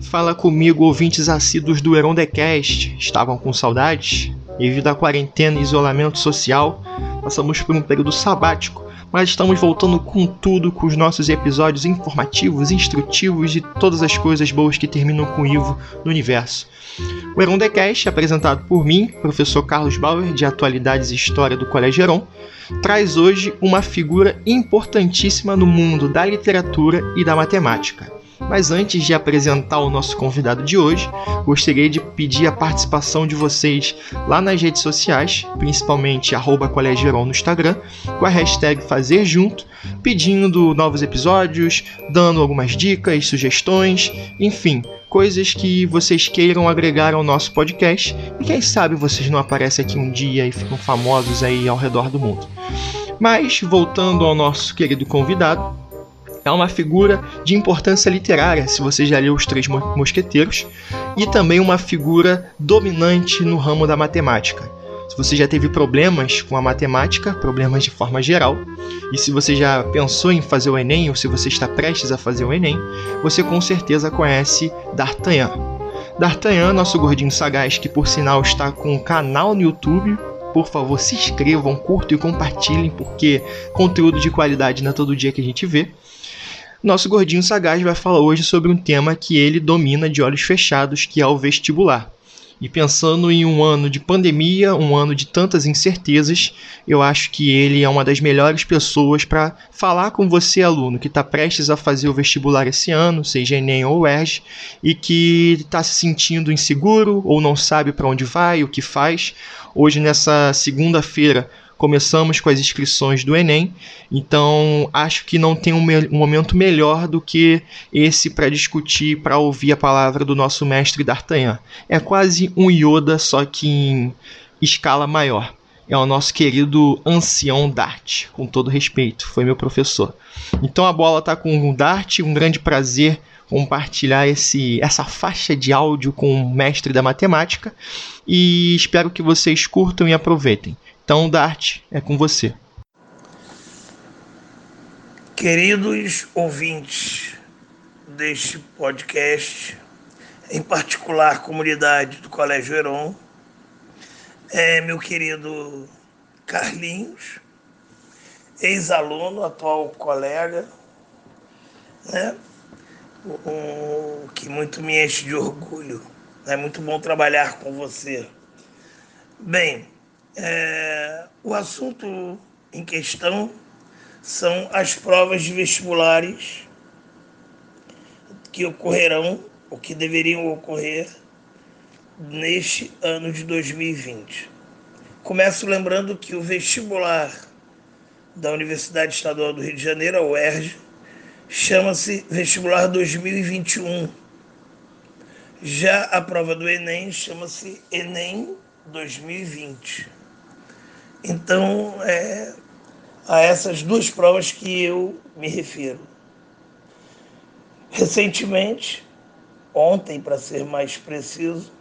Fala comigo, ouvintes assíduos do Heron Cast. Estavam com saudades? Devido à quarentena e isolamento social, passamos por um período sabático mas estamos voltando com tudo com os nossos episódios informativos, instrutivos e todas as coisas boas que terminam com Ivo no universo. O Heron Decast, apresentado por mim, professor Carlos Bauer, de Atualidades e História do Colégio Heron, traz hoje uma figura importantíssima no mundo da literatura e da matemática. Mas antes de apresentar o nosso convidado de hoje, gostaria de pedir a participação de vocês lá nas redes sociais, principalmente arroba no Instagram, com a hashtag Fazer Junto, pedindo novos episódios, dando algumas dicas, sugestões, enfim, coisas que vocês queiram agregar ao nosso podcast e quem sabe vocês não aparecem aqui um dia e ficam famosos aí ao redor do mundo. Mas voltando ao nosso querido convidado, é uma figura de importância literária, se você já leu Os Três Mosqueteiros, e também uma figura dominante no ramo da matemática. Se você já teve problemas com a matemática, problemas de forma geral, e se você já pensou em fazer o Enem, ou se você está prestes a fazer o Enem, você com certeza conhece D'Artagnan. D'Artagnan, nosso gordinho sagaz, que por sinal está com um canal no YouTube, por favor se inscrevam, curtam e compartilhem, porque conteúdo de qualidade não é todo dia que a gente vê. Nosso gordinho sagaz vai falar hoje sobre um tema que ele domina de olhos fechados, que é o vestibular. E pensando em um ano de pandemia, um ano de tantas incertezas, eu acho que ele é uma das melhores pessoas para falar com você, aluno, que está prestes a fazer o vestibular esse ano, seja Enem ou UERJ, e que está se sentindo inseguro ou não sabe para onde vai, o que faz. Hoje, nessa segunda-feira, começamos com as inscrições do Enem, então acho que não tem um, um momento melhor do que esse para discutir, para ouvir a palavra do nosso mestre D'Artagnan. É quase um Yoda, só que em escala maior. É o nosso querido ancião Dart, com todo respeito, foi meu professor. Então a bola está com o Dart, um grande prazer compartilhar esse, essa faixa de áudio com o mestre da matemática e espero que vocês curtam e aproveitem. Então, Dart, é com você. Queridos ouvintes deste podcast, em particular comunidade do Colégio Heron, é meu querido Carlinhos, ex-aluno, atual colega, né? O, que muito me enche de orgulho. É muito bom trabalhar com você. Bem, é, o assunto em questão são as provas de vestibulares que ocorrerão, ou que deveriam ocorrer, neste ano de 2020. Começo lembrando que o vestibular da Universidade Estadual do Rio de Janeiro, a UERJ, chama-se Vestibular 2021. Já a prova do Enem chama-se Enem 2020. Então, é a essas duas provas que eu me refiro. Recentemente, ontem, para ser mais preciso,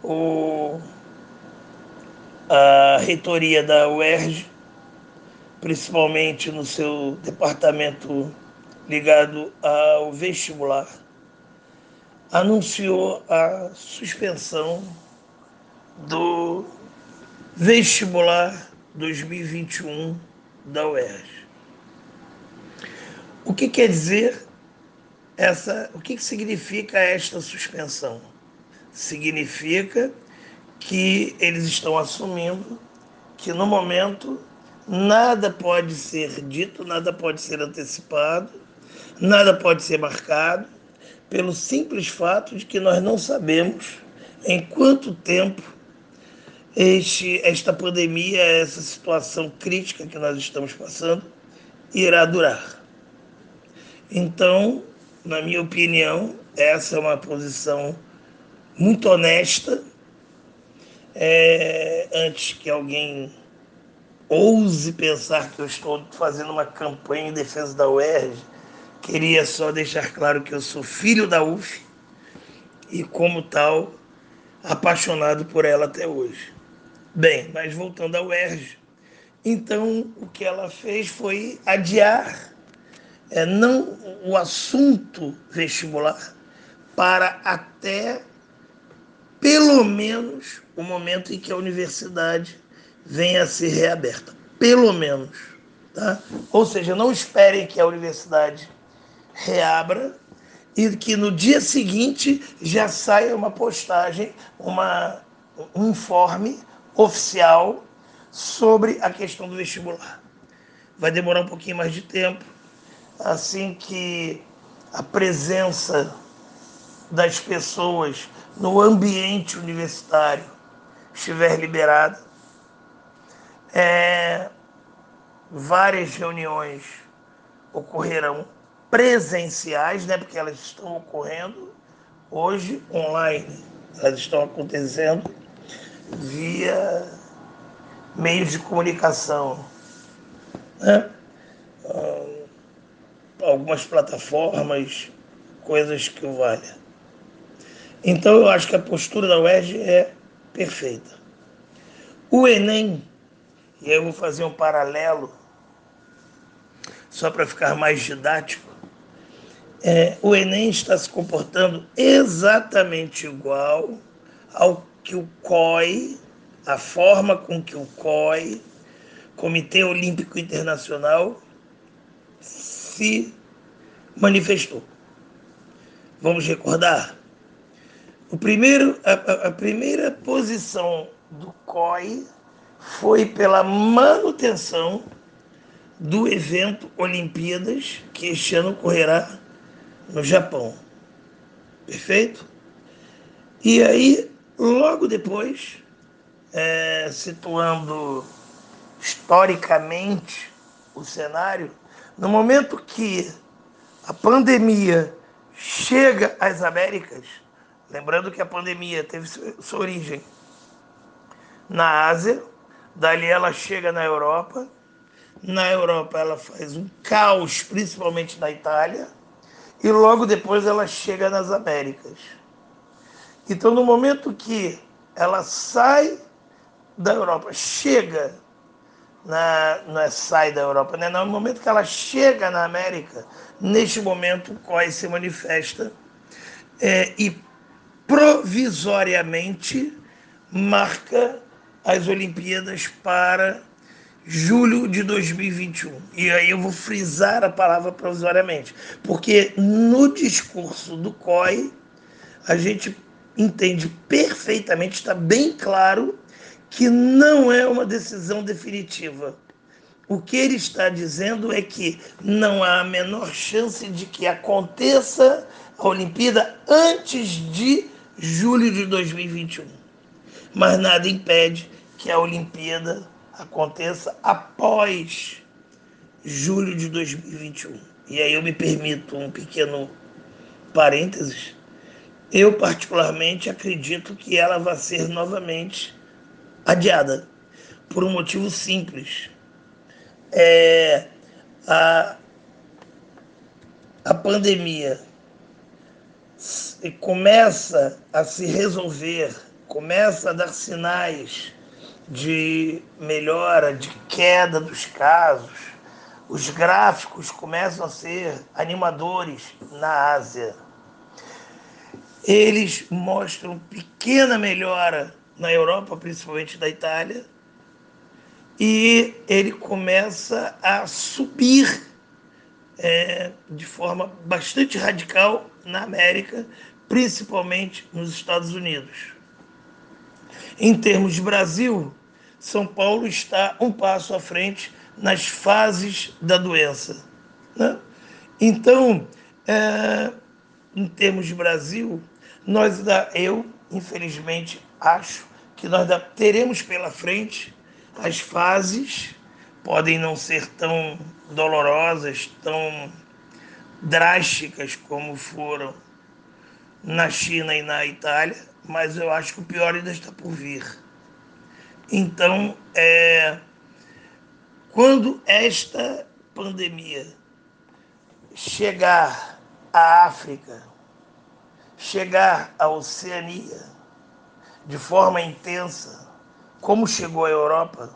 o, a reitoria da UERJ, principalmente no seu departamento ligado ao vestibular, anunciou a suspensão do Vestibular 2021 da UERJ. O que quer dizer essa, o que significa esta suspensão? Significa que eles estão assumindo que no momento nada pode ser dito, nada pode ser antecipado, nada pode ser marcado, pelo simples fato de que nós não sabemos em quanto tempo este, esta pandemia, essa situação crítica que nós estamos passando, irá durar. Então, na minha opinião, essa é uma posição muito honesta. É, antes que alguém ouse pensar que eu estou fazendo uma campanha em defesa da UERJ, queria só deixar claro que eu sou filho da UF e, como tal, apaixonado por ela até hoje. Bem, mas voltando ao UERJ, então o que ela fez foi adiar é, não o assunto vestibular, para até pelo menos o momento em que a universidade venha a ser reaberta. Pelo menos. Tá? Ou seja, não esperem que a universidade reabra e que no dia seguinte já saia uma postagem, uma, um informe oficial sobre a questão do vestibular. Vai demorar um pouquinho mais de tempo, assim que a presença das pessoas no ambiente universitário estiver liberada. É, várias reuniões ocorrerão presenciais, né, porque elas estão ocorrendo hoje online. Elas estão acontecendo via meios de comunicação. Né? algumas plataformas, coisas que o valha. Então eu acho que a postura da UERJ é perfeita. O Enem, e eu vou fazer um paralelo, só para ficar mais didático, é, o Enem está se comportando exatamente igual ao que o COI, a forma com que o COI, Comitê Olímpico Internacional, se manifestou. Vamos recordar? O primeiro, a, a primeira posição do COI foi pela manutenção do evento Olimpíadas, que este ano ocorrerá no Japão. Perfeito? E aí, logo depois, é, situando historicamente o cenário, no momento que a pandemia chega às Américas, lembrando que a pandemia teve sua origem na Ásia, dali ela chega na Europa, na Europa ela faz um caos, principalmente na Itália, e logo depois ela chega nas Américas. Então, no momento que ela sai da Europa, chega na, não é sai da Europa, né? No momento que ela chega na América, neste momento o COI se manifesta é, e provisoriamente marca as Olimpíadas para julho de 2021. E aí eu vou frisar a palavra provisoriamente, porque no discurso do COI a gente entende perfeitamente, está bem claro que não é uma decisão definitiva. O que ele está dizendo é que não há a menor chance de que aconteça a Olimpíada antes de julho de 2021. Mas nada impede que a Olimpíada aconteça após julho de 2021. E aí eu me permito um pequeno parênteses. Eu particularmente acredito que ela vai ser novamente adiada por um motivo simples. É, a, a pandemia começa a se resolver, começa a dar sinais de melhora, de queda dos casos. Os gráficos começam a ser animadores na Ásia. Eles mostram pequena melhora na Europa, principalmente da Itália, e ele começa a subir é, de forma bastante radical na América, principalmente nos Estados Unidos. Em termos de Brasil, São Paulo está um passo à frente nas fases da doença. Né? Então, é, em termos de Brasil, nós, eu, infelizmente, acho que nós teremos pela frente as fases, podem não ser tão dolorosas, tão drásticas como foram na China e na Itália, mas eu acho que o pior ainda está por vir. Então, é, quando esta pandemia chegar à África, chegar à Oceania, de forma intensa, como chegou à Europa,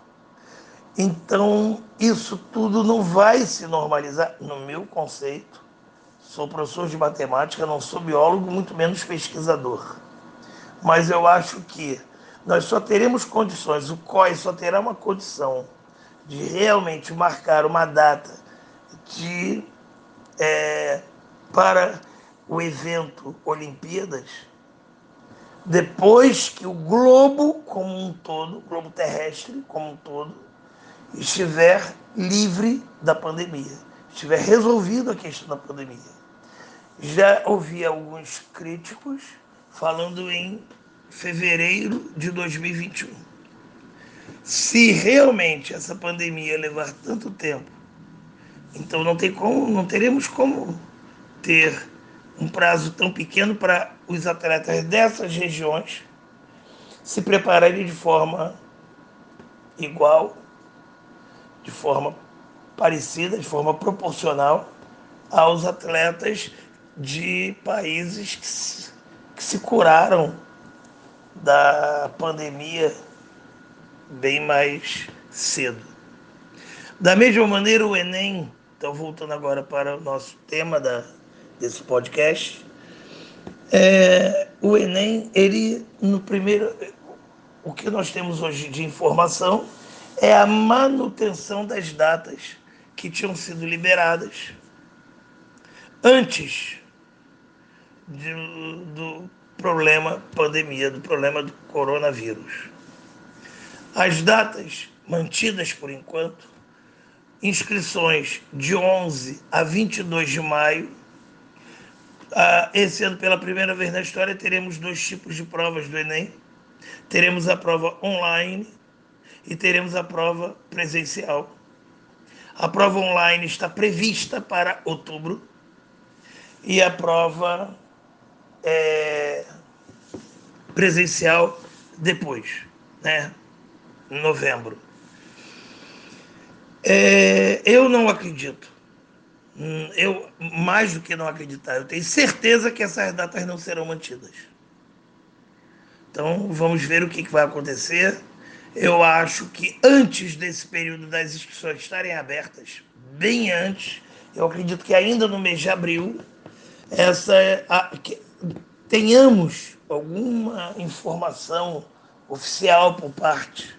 então isso tudo não vai se normalizar, no meu conceito, sou professor de matemática, não sou biólogo, muito menos pesquisador. Mas eu acho que nós só teremos condições, o COI só terá uma condição de realmente marcar uma data de, é, para o evento Olimpíadas, depois que o globo como um todo, o globo terrestre como um todo, estiver livre da pandemia, estiver resolvido a questão da pandemia. Já ouvi alguns críticos falando em fevereiro de 2021. Se realmente essa pandemia levar tanto tempo, então não tem como, não teremos como ter um prazo tão pequeno para os atletas dessas regiões se prepararem de forma igual, de forma parecida, de forma proporcional aos atletas de países que se, que se curaram da pandemia bem mais cedo. Da mesma maneira, o Enem, então voltando agora para o nosso tema da, desse podcast, é, o Enem, ele no primeiro, o que nós temos hoje de informação é a manutenção das datas que tinham sido liberadas antes de, do problema pandemia, do problema do coronavírus. As datas mantidas por enquanto, inscrições de 11 a 22 de maio. Ah, esse ano, pela primeira vez na história, teremos dois tipos de provas do Enem. Teremos a prova online e teremos a prova presencial. A prova online está prevista para outubro e a prova é, presencial depois, né? Em novembro. É, eu não acredito. Hum, eu, mais do que não acreditar, eu tenho certeza que essas datas não serão mantidas. Então, vamos ver o que, que vai acontecer. Eu acho que antes desse período das inscrições estarem abertas, bem antes, eu acredito que ainda no mês de abril, essa a, que, tenhamos alguma informação oficial por parte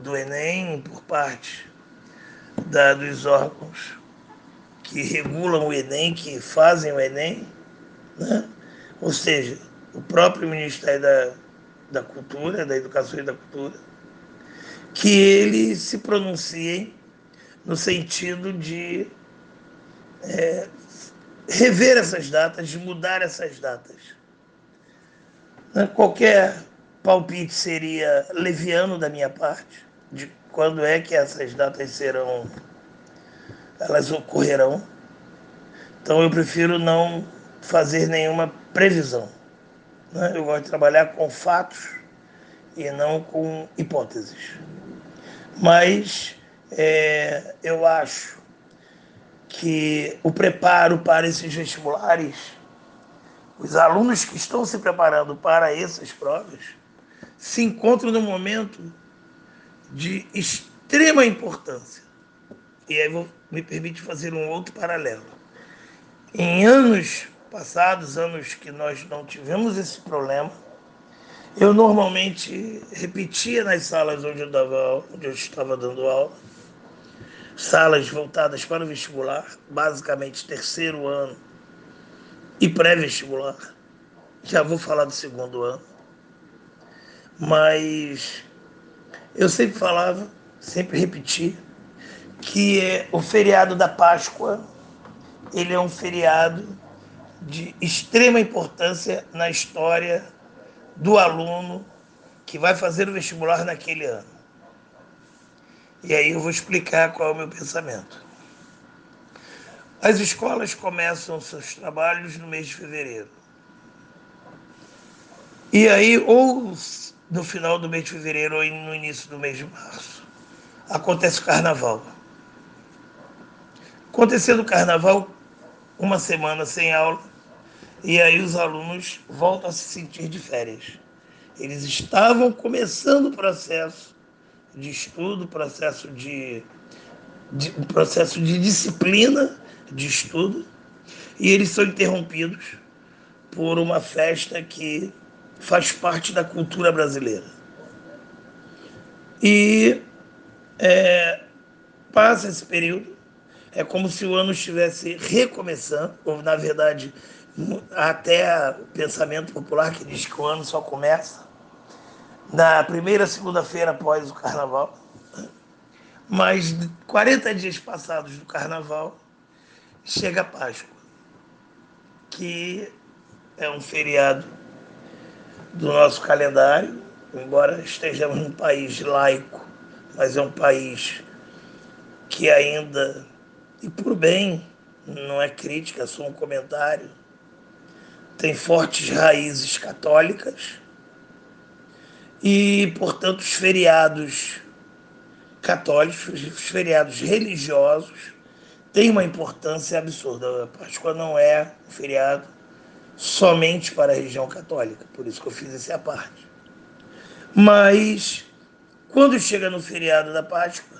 do Enem, por parte da, dos órgãos que regulam o Enem, que fazem o Enem, né? ou seja, o próprio Ministério da, da Cultura, da Educação e da Cultura, que eles se pronunciem no sentido de é, rever essas datas, de mudar essas datas. Né, qualquer palpite seria leviano da minha parte, de quando é que essas datas serão, elas ocorrerão. Então eu prefiro não fazer nenhuma previsão. Né? Eu gosto de trabalhar com fatos e não com hipóteses. Mas é, eu acho que o preparo para esses vestibulares, os alunos que estão se preparando para essas provas, se encontram num momento de extrema importância. E aí vou, me permite fazer um outro paralelo. Em anos passados, anos que nós não tivemos esse problema, eu normalmente repetia nas salas onde eu, dava, onde eu estava dando aula, salas voltadas para o vestibular, basicamente terceiro ano e pré-vestibular. Já vou falar do segundo ano. Mas eu sempre falava, sempre repeti, que é o feriado da Páscoa, ele é um feriado de extrema importância na história do aluno que vai fazer o vestibular naquele ano. E aí eu vou explicar qual é o meu pensamento. As escolas começam seus trabalhos no mês de fevereiro. E aí, ou no final do mês de fevereiro ou no início do mês de março, acontece o carnaval. Acontecendo o carnaval, uma semana sem aula, e aí os alunos voltam a se sentir de férias. Eles estavam começando o processo de estudo, processo de, de processo de disciplina de estudo, e eles são interrompidos por uma festa que faz parte da cultura brasileira. E é, passa esse período, é como se o ano estivesse recomeçando, ou na verdade, até o pensamento popular que diz que o ano só começa na primeira segunda-feira após o carnaval. Mas 40 dias passados do carnaval, chega a Páscoa, que é um feriado do nosso calendário, embora estejamos num país laico, mas é um país que ainda, e por bem, não é crítica, é só um comentário, tem fortes raízes católicas e, portanto, os feriados católicos, os feriados religiosos, têm uma importância absurda. A Páscoa não é um feriado somente para a região católica, por isso que eu fiz essa parte. Mas, quando chega no feriado da Páscoa,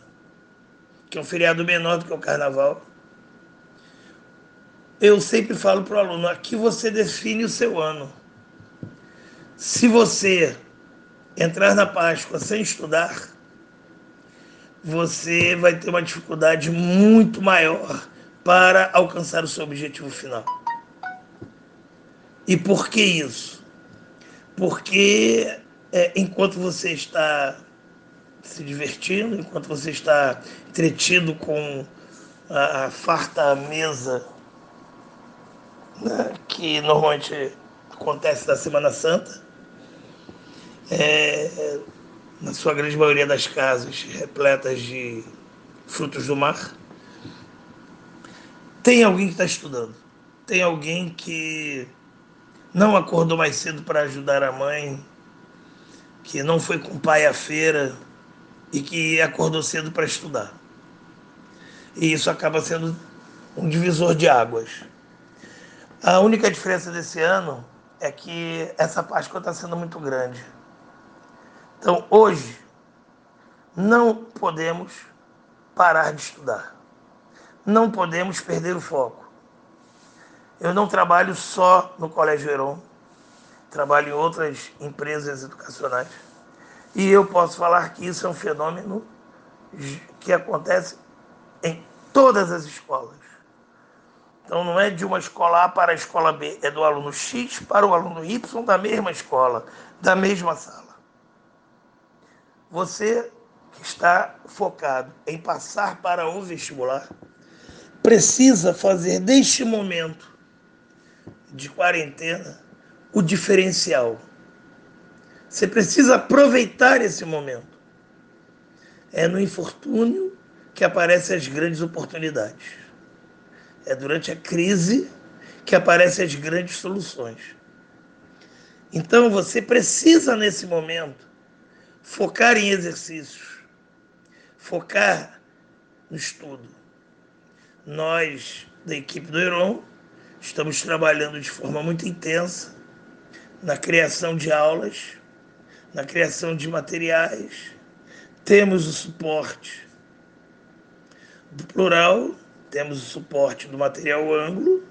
que é um feriado menor do que o Carnaval, eu sempre falo para o aluno: aqui você define o seu ano. Se você entrar na Páscoa sem estudar, você vai ter uma dificuldade muito maior para alcançar o seu objetivo final. E por que isso? Porque é, enquanto você está se divertindo, enquanto você está entretido com a, a farta mesa né, que normalmente acontece na Semana Santa, é, na sua grande maioria das casas repletas de frutos do mar, tem alguém que está estudando, tem alguém que não acordou mais cedo para ajudar a mãe, que não foi com o pai à feira e que acordou cedo para estudar. E isso acaba sendo um divisor de águas. A única diferença desse ano é que essa Páscoa está sendo muito grande. Então, hoje, não podemos parar de estudar. Não podemos perder o foco. Eu não trabalho só no Colégio Heron, trabalho em outras empresas educacionais. E eu posso falar que isso é um fenômeno que acontece em todas as escolas. Então não é de uma escola A para a escola B, é do aluno X para o aluno Y da mesma escola, da mesma sala. Você que está focado em passar para o vestibular, precisa fazer deste momento de quarentena o diferencial. Você precisa aproveitar esse momento. É no infortúnio que aparecem as grandes oportunidades. É durante a crise que aparecem as grandes soluções. Então você precisa, nesse momento, focar em exercícios, focar no estudo. Nós, da equipe do Heron, estamos trabalhando de forma muito intensa na criação de aulas, na criação de materiais. Temos o suporte do plural, temos o suporte do material ângulo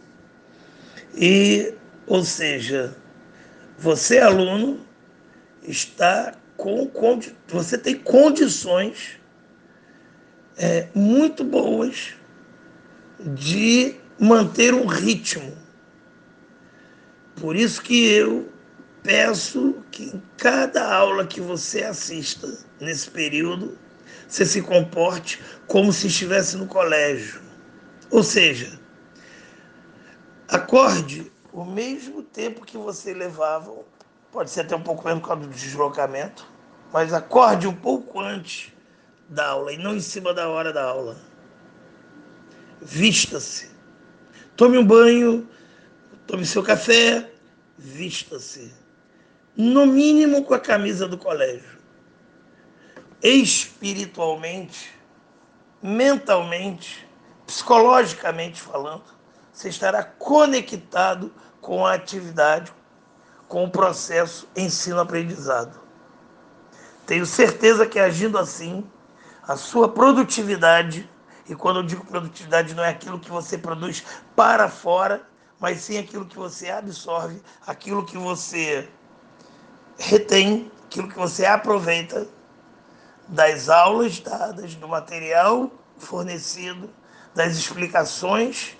e, ou seja, você aluno está com, você tem condições é, muito boas de manter um ritmo. Por isso que eu peço que em cada aula que você assista nesse período, você se comporte como se estivesse no colégio. Ou seja, acorde o mesmo tempo que você levava pode ser até um pouco menos por causa do deslocamento, mas acorde um pouco antes da aula e não em cima da hora da aula. Vista-se. Tome um banho, tome seu café, vista-se. No mínimo com a camisa do colégio. Espiritualmente, mentalmente, psicologicamente falando, você estará conectado com a atividade, com o processo ensino-aprendizado. Tenho certeza que agindo assim, a sua produtividade, e quando eu digo produtividade, não é aquilo que você produz para fora, mas sim aquilo que você absorve, aquilo que você retém, aquilo que você aproveita das aulas dadas, do material fornecido, das explicações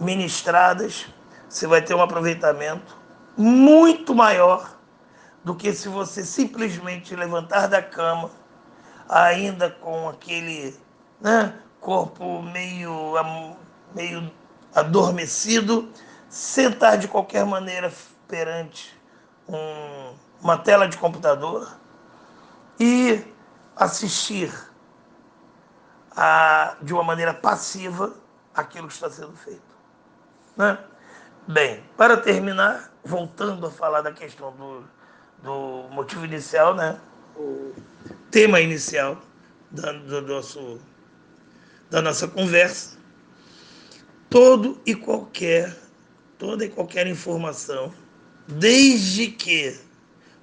ministradas, você vai ter um aproveitamento muito maior do que se você simplesmente levantar da cama, ainda com aquele né, corpo meio, meio adormecido, sentar de qualquer maneira perante um, uma tela de computador e assistir a, de uma maneira passiva aquilo que está sendo feito. Né? Bem, para terminar, voltando a falar da questão do, do motivo inicial, né? o tema inicial da, do nosso, da nossa conversa, todo e qualquer, toda e qualquer informação, desde que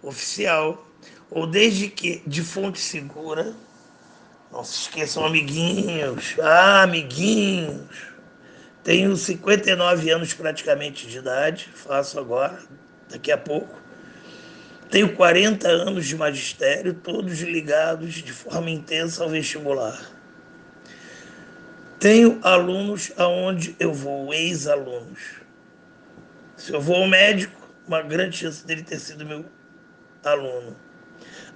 oficial ou desde que de fonte segura, não se esqueçam, amiguinhos, ah, amiguinhos, tenho 59 anos praticamente de idade, faço agora, daqui a pouco. Tenho 40 anos de magistério, todos ligados de forma intensa ao vestibular. Tenho alunos aonde eu vou, ex-alunos. Se eu vou ao médico, uma grande chance dele ter sido meu aluno.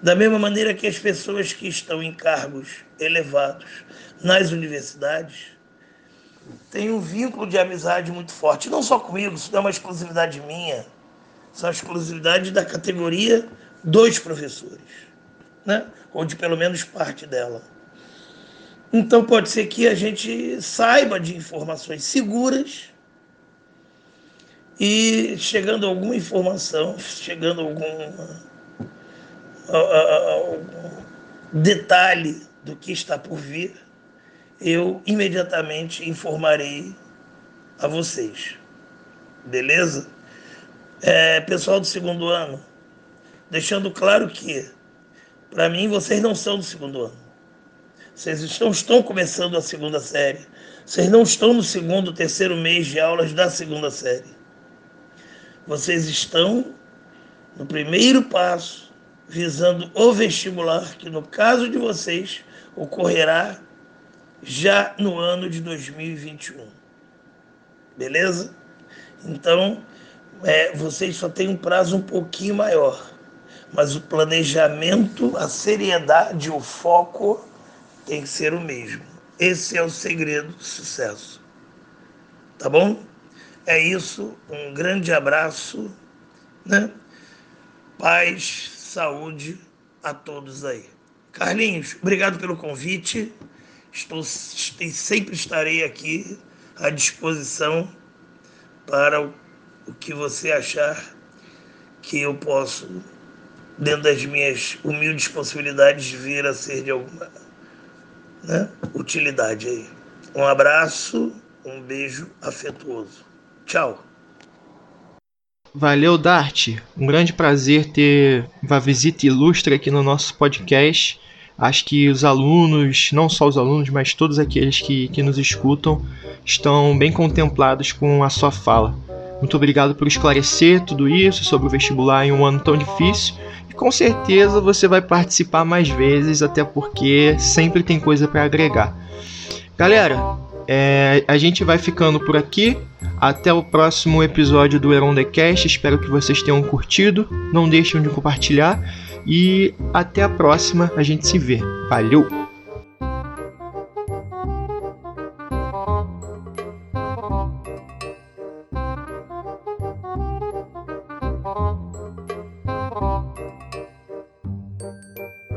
Da mesma maneira que as pessoas que estão em cargos elevados nas universidades têm um vínculo de amizade muito forte, não só comigo, isso não é uma exclusividade minha são a exclusividade da categoria dos professores, né? ou de pelo menos parte dela. Então pode ser que a gente saiba de informações seguras e chegando alguma informação, chegando algum, algum detalhe do que está por vir, eu imediatamente informarei a vocês. Beleza? é, pessoal do segundo ano, deixando claro que, para mim, vocês não são do segundo ano. Vocês estão, estão começando a segunda série. Vocês não estão no segundo, terceiro mês de aulas da segunda série. Vocês estão no primeiro passo, visando o vestibular, que no caso de vocês ocorrerá já no ano de 2021. Beleza? Então, é, vocês só têm um prazo um pouquinho maior. Mas o planejamento, a seriedade, o foco tem que ser o mesmo. Esse é o segredo do sucesso. Tá bom? É isso. Um grande abraço, né? Paz, saúde a todos aí. Carlinhos, obrigado pelo convite. Estou, sempre estarei aqui à disposição para o que você achar que eu posso, dentro das minhas humildes possibilidades, vir a ser de alguma né, utilidade aí. Um abraço, um beijo afetuoso. Tchau. Valeu, Dart. Um grande prazer ter uma visita ilustre aqui no nosso podcast. Acho que os alunos, não só os alunos, mas todos aqueles que, que nos escutam, estão bem contemplados com a sua fala. Muito obrigado por esclarecer tudo isso sobre o vestibular em um ano tão difícil. E com certeza você vai participar mais vezes, até porque sempre tem coisa para agregar. Galera, é, a gente vai ficando por aqui. Até o próximo episódio do Heron The Cast. Espero que vocês tenham curtido. Não deixem de compartilhar. E até a próxima. A gente se vê. Valeu!